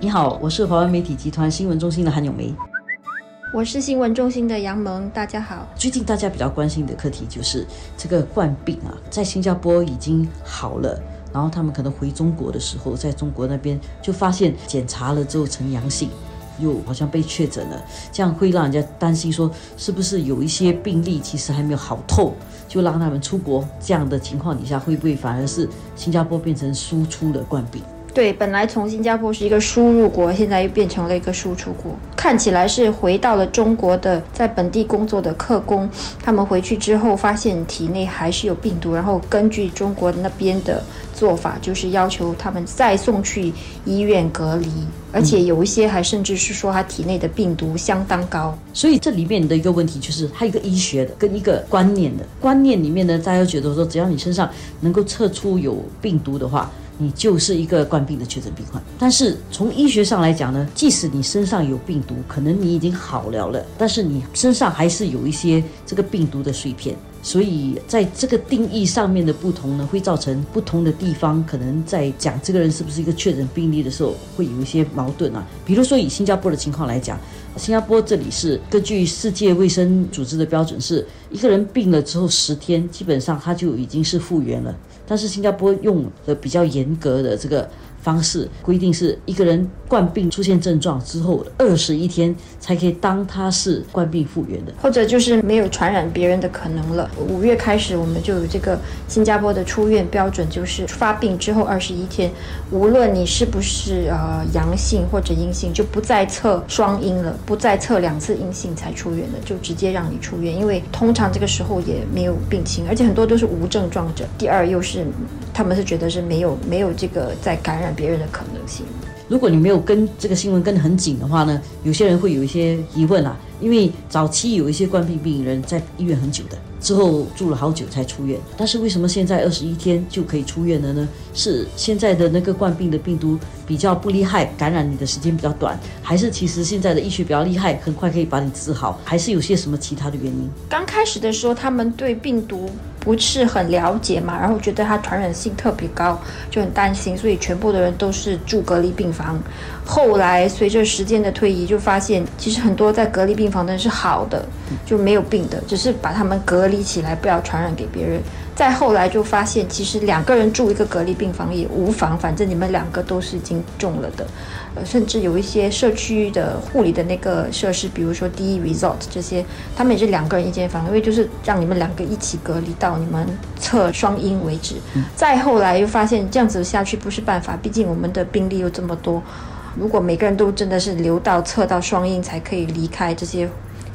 你好，我是华为媒体集团新闻中心的韩永梅。我是新闻中心的杨萌，大家好。最近大家比较关心的课题就是这个冠病啊，在新加坡已经好了，然后他们可能回中国的时候，在中国那边就发现检查了之后呈阳性，又好像被确诊了，这样会让人家担心说，是不是有一些病例其实还没有好透，就让他们出国？这样的情况底下，会不会反而是新加坡变成输出的冠病？对，本来从新加坡是一个输入国，现在又变成了一个输出国。看起来是回到了中国的在本地工作的客工，他们回去之后发现体内还是有病毒，然后根据中国那边的做法，就是要求他们再送去医院隔离，而且有一些还甚至是说他体内的病毒相当高。所以这里面的一个问题就是，还有一个医学的跟一个观念的观念里面呢，大家觉得说，只要你身上能够测出有病毒的话。你就是一个冠病的确诊病患，但是从医学上来讲呢，即使你身上有病毒，可能你已经好了了，但是你身上还是有一些这个病毒的碎片，所以在这个定义上面的不同呢，会造成不同的地方可能在讲这个人是不是一个确诊病例的时候，会有一些矛盾啊。比如说以新加坡的情况来讲，新加坡这里是根据世界卫生组织的标准，是一个人病了之后十天，基本上他就已经是复原了。但是新加坡用的比较严格的这个方式规定，是一个人冠病出现症状之后二十一天才可以当他是冠病复原的，或者就是没有传染别人的可能了。五月开始，我们就有这个新加坡的出院标准，就是发病之后二十一天，无论你是不是呃阳性或者阴性，就不再测双阴了，不再测两次阴性才出院的，就直接让你出院。因为通常这个时候也没有病情，而且很多都是无症状者。第二又是。他们是觉得是没有没有这个在感染别人的可能性。如果你没有跟这个新闻跟得很紧的话呢，有些人会有一些疑问啊。因为早期有一些冠病病人在医院很久的，之后住了好久才出院。但是为什么现在二十一天就可以出院了呢？是现在的那个冠病的病毒比较不厉害，感染你的时间比较短，还是其实现在的医学比较厉害，很快可以把你治好？还是有些什么其他的原因？刚开始的时候，他们对病毒。不是很了解嘛，然后觉得它传染性特别高，就很担心，所以全部的人都是住隔离病房。后来随着时间的推移，就发现其实很多在隔离病房的人是好的，就没有病的，只是把他们隔离起来，不要传染给别人。再后来就发现，其实两个人住一个隔离病房也无妨，反正你们两个都是已经中了的。呃，甚至有一些社区的护理的那个设施，比如说第一 resort 这些，他们也是两个人一间房，因为就是让你们两个一起隔离到你们测双阴为止。再后来又发现这样子下去不是办法，毕竟我们的病例又这么多，如果每个人都真的是留到测到双阴才可以离开这些。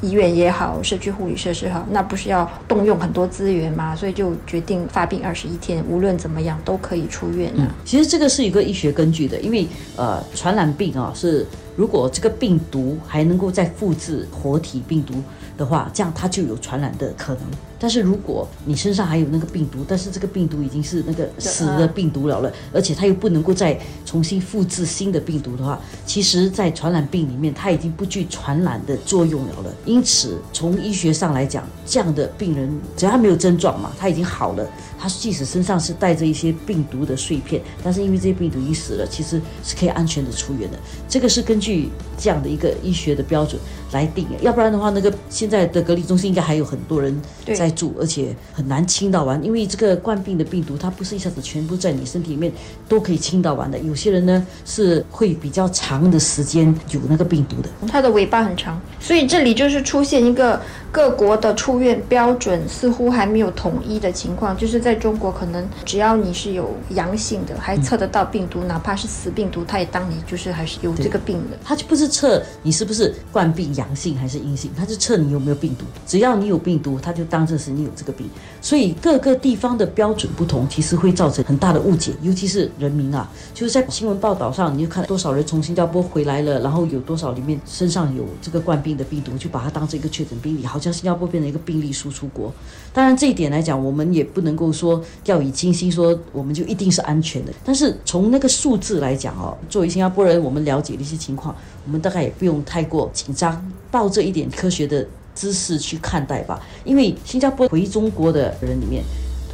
医院也好，社区护理设施好，那不是要动用很多资源吗？所以就决定发病二十一天，无论怎么样都可以出院嗯，其实这个是一个医学根据的，因为呃，传染病啊是如果这个病毒还能够再复制活体病毒的话，这样它就有传染的可能。但是如果你身上还有那个病毒，但是这个病毒已经是那个死的病毒了了，而且它又不能够再重新复制新的病毒的话，其实，在传染病里面，它已经不具传染的作用了了。因此，从医学上来讲，这样的病人只要他没有症状嘛，他已经好了，他即使身上是带着一些病毒的碎片，但是因为这些病毒已经死了，其实是可以安全的出院的。这个是根据这样的一个医学的标准来定，要不然的话，那个现在的隔离中心应该还有很多人在。住，而且很难清到完，因为这个冠病的病毒，它不是一下子全部在你身体里面都可以清到完的。有些人呢是会比较长的时间有那个病毒的，它的尾巴很长，所以这里就是出现一个。各国的出院标准似乎还没有统一的情况，就是在中国，可能只要你是有阳性的，还测得到病毒，哪怕是死病毒，他也当你就是还是有这个病的。他就不是测你是不是冠病阳性还是阴性，他是测你有没有病毒。只要你有病毒，他就当这是你有这个病。所以各个地方的标准不同，其实会造成很大的误解，尤其是人民啊，就是在新闻报道上，你就看多少人从新加坡回来了，然后有多少里面身上有这个冠病的病毒，就把它当成一个确诊病例，好。像新加坡变成一个病例输出国，当然这一点来讲，我们也不能够说掉以轻心，说我们就一定是安全的。但是从那个数字来讲哦，作为新加坡人，我们了解的一些情况，我们大概也不用太过紧张，抱着一点科学的知识去看待吧。因为新加坡回中国的人里面，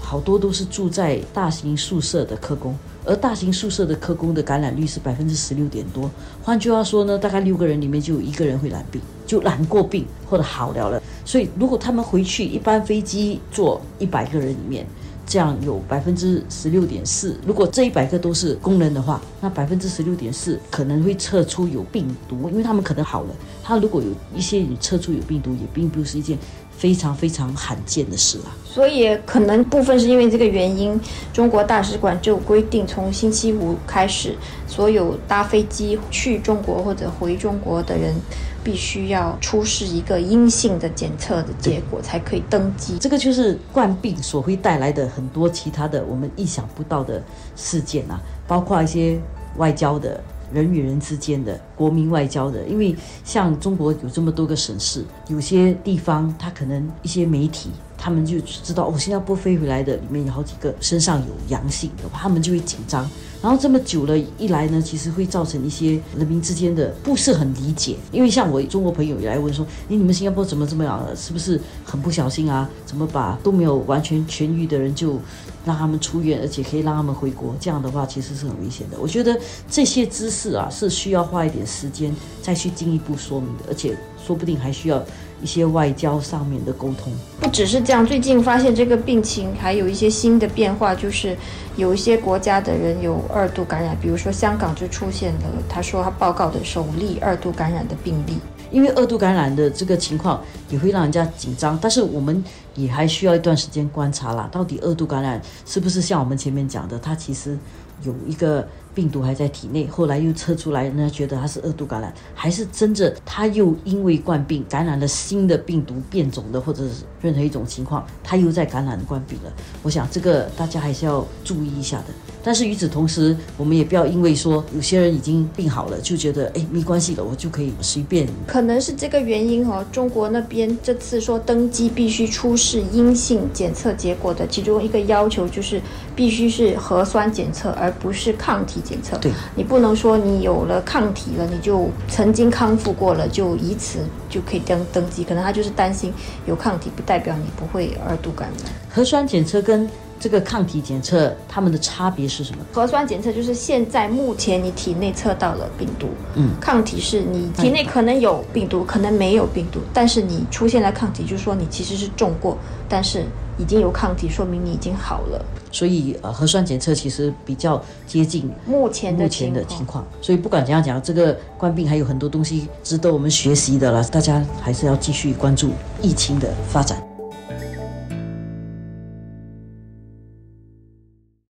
好多都是住在大型宿舍的科工。而大型宿舍的科工的感染率是百分之十六点多。换句话说呢，大概六个人里面就有一个人会染病，就染过病或者好了了。所以如果他们回去，一班飞机坐一百个人里面。这样有百分之十六点四，如果这一百个都是工人的话，那百分之十六点四可能会测出有病毒，因为他们可能好了。他如果有一些你测出有病毒，也并不是一件非常非常罕见的事啊。所以可能部分是因为这个原因，中国大使馆就规定，从星期五开始，所有搭飞机去中国或者回中国的人。必须要出示一个阴性的检测的结果，才可以登机。这个就是冠病所会带来的很多其他的我们意想不到的事件啊，包括一些外交的人与人之间的国民外交的。因为像中国有这么多个省市，有些地方他可能一些媒体。他们就知道，哦，新加坡飞回来的里面有好几个身上有阳性的，他们就会紧张。然后这么久了一来呢，其实会造成一些人民之间的不是很理解。因为像我中国朋友也来问说，你你们新加坡怎么这么样？是不是很不小心啊？怎么把都没有完全痊愈的人就让他们出院，而且可以让他们回国？这样的话其实是很危险的。我觉得这些知识啊是需要花一点时间再去进一步说明的，而且说不定还需要。一些外交上面的沟通，不只是这样。最近发现这个病情还有一些新的变化，就是有一些国家的人有二度感染，比如说香港就出现了，他说他报告的首例二度感染的病例。因为二度感染的这个情况也会让人家紧张，但是我们也还需要一段时间观察啦，到底二度感染是不是像我们前面讲的，它其实有一个。病毒还在体内，后来又测出来，人家觉得他是二度感染，还是真的他又因为冠病感染了新的病毒变种的，或者是任何一种情况，他又在感染冠病了。我想这个大家还是要注意一下的。但是与此同时，我们也不要因为说有些人已经病好了，就觉得哎没关系了，我就可以随便。可能是这个原因哦。中国那边这次说登机必须出示阴性检测结果的其中一个要求就是必须是核酸检测，而不是抗体。检测，对你不能说你有了抗体了，你就曾经康复过了，就以此就可以登登记。可能他就是担心有抗体不代表你不会二度感染。核酸检测跟这个抗体检测，它们的差别是什么？核酸检测就是现在目前你体内测到了病毒，嗯，抗体是你体内可能有病毒，可能没有病毒，但是你出现了抗体，就是说你其实是中过，但是已经有抗体，说明你已经好了。所以呃，核酸检测其实比较接近目前目前的情况。所以不管怎样讲，这个冠病还有很多东西值得我们学习的了。大家还是要继续关注疫情的发展。